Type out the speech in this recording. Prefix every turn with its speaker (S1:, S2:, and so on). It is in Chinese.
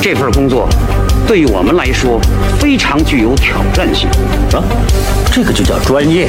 S1: 这份工作对于我们来说非常具有挑战性。
S2: 啊这个就叫专业。